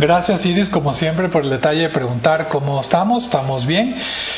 Gracias Iris, como siempre, por el detalle de preguntar cómo estamos. ¿Estamos bien?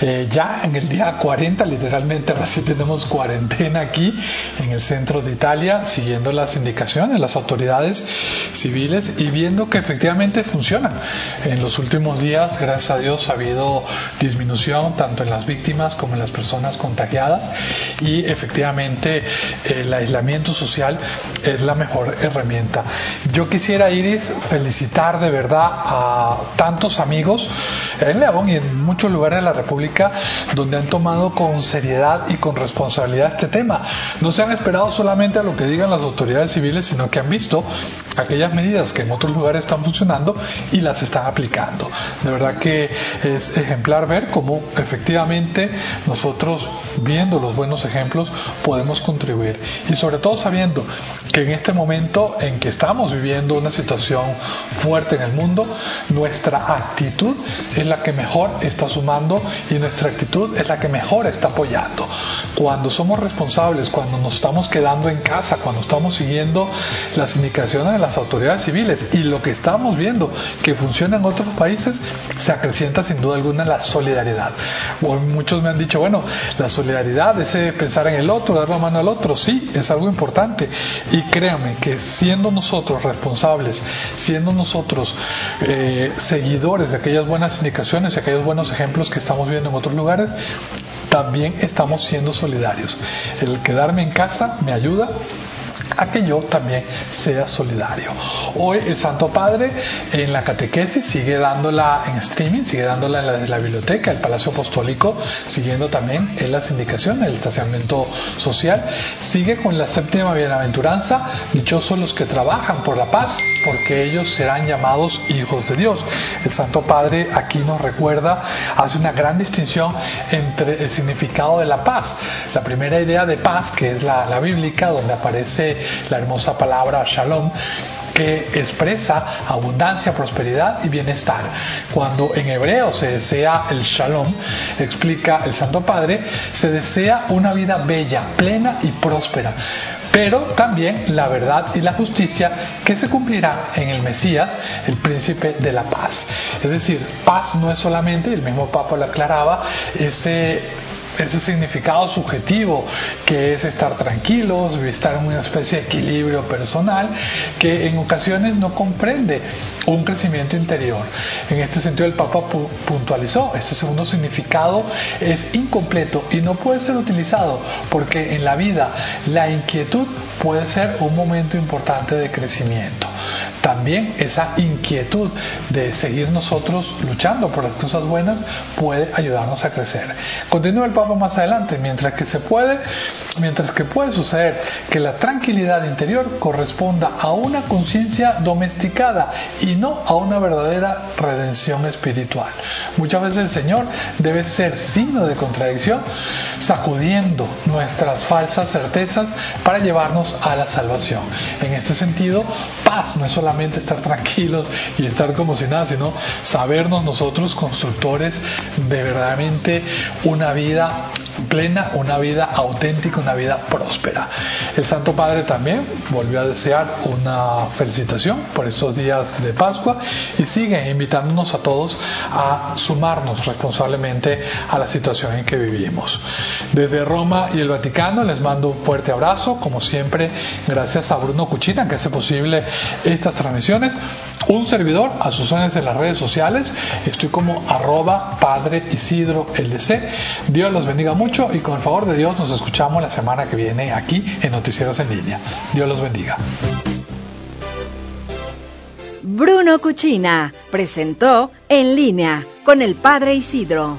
Eh, ya en el día 40, literalmente, ahora sí tenemos cuarentena aquí en el centro de Italia, siguiendo las indicaciones las autoridades civiles y viendo que efectivamente funcionan. En los últimos días, gracias a Dios, ha habido disminución tanto en las víctimas como en las personas contagiadas y efectivamente el aislamiento social es la mejor herramienta. Yo quisiera, Iris, felicitar de verdad a tantos amigos en León y en muchos lugares de la República donde han tomado con seriedad y con responsabilidad este tema. No se han esperado solamente a lo que digan las autoridades civiles, sino que han visto aquellas medidas que en otros lugares están funcionando y las están aplicando. De verdad que es ejemplar ver cómo efectivamente nosotros, viendo los buenos ejemplos, podemos contribuir. Y sobre todo sabiendo que en este momento en que estamos viviendo una situación fuerte en el mundo, nuestra actitud es la que mejor está sumando y nuestra actitud es la que mejor está apoyando. Cuando somos responsables, cuando nos estamos quedando en casa, cuando estamos siguiendo las indicaciones de las autoridades civiles y lo que estamos viendo que funciona en otros países, se acrecienta sin duda alguna la solidaridad. Muchos me han dicho, bueno, la solidaridad es pensar en el otro, dar la mano al otro, sí, es algo importante. Y créanme que siendo nosotros responsables, siendo nosotros eh, seguidores de aquellas buenas indicaciones y aquellos buenos ejemplos que estamos viendo en otros lugares, también estamos siendo solidarios. El quedarme en casa me ayuda a que yo también sea solidario. Hoy el Santo Padre en la catequesis sigue dándola en streaming, sigue dándola en la, biblioteca, el Palacio Apostólico, siguiendo también en las indicaciones del estacionamiento social. Sigue con la séptima bienaventuranza, dichosos los que trabajan por la paz, porque ellos serán llamados hijos de Dios. El Santo Padre aquí nos recuerda, hace una gran distinción entre el significado de la paz. La primera idea de paz, que es la bíblica, donde aparece la hermosa palabra shalom que expresa abundancia, prosperidad y bienestar. Cuando en hebreo se desea el shalom, explica el Santo Padre, se desea una vida bella, plena y próspera, pero también la verdad y la justicia que se cumplirá en el Mesías, el príncipe de la paz. Es decir, paz no es solamente, el mismo Papa lo aclaraba, ese ese significado subjetivo que es estar tranquilos, estar en una especie de equilibrio personal que en ocasiones no comprende un crecimiento interior. En este sentido el Papa puntualizó, este segundo significado es incompleto y no puede ser utilizado porque en la vida la inquietud puede ser un momento importante de crecimiento también esa inquietud de seguir nosotros luchando por las cosas buenas puede ayudarnos a crecer. Continúa el Papa más adelante, mientras que se puede, mientras que puede suceder que la tranquilidad interior corresponda a una conciencia domesticada y no a una verdadera redención espiritual. Muchas veces el Señor debe ser signo de contradicción, sacudiendo nuestras falsas certezas para llevarnos a la salvación. En este sentido, paz no es solamente estar tranquilos y estar como si nada, sino sabernos nosotros constructores de verdaderamente una vida plena, una vida auténtica, una vida próspera. El Santo Padre también volvió a desear una felicitación por estos días de Pascua y sigue invitándonos a todos a sumarnos responsablemente a la situación en que vivimos. Desde Roma y el Vaticano les mando un fuerte abrazo, como siempre, gracias a Bruno Cuchina que hace posible estas transmisiones. Un servidor a sus órdenes en las redes sociales. Estoy como arroba Padre Isidro LC. Dios los bendiga mucho y con el favor de Dios nos escuchamos la semana que viene aquí en Noticieros en Línea. Dios los bendiga. Bruno Cuchina presentó En línea con el Padre Isidro.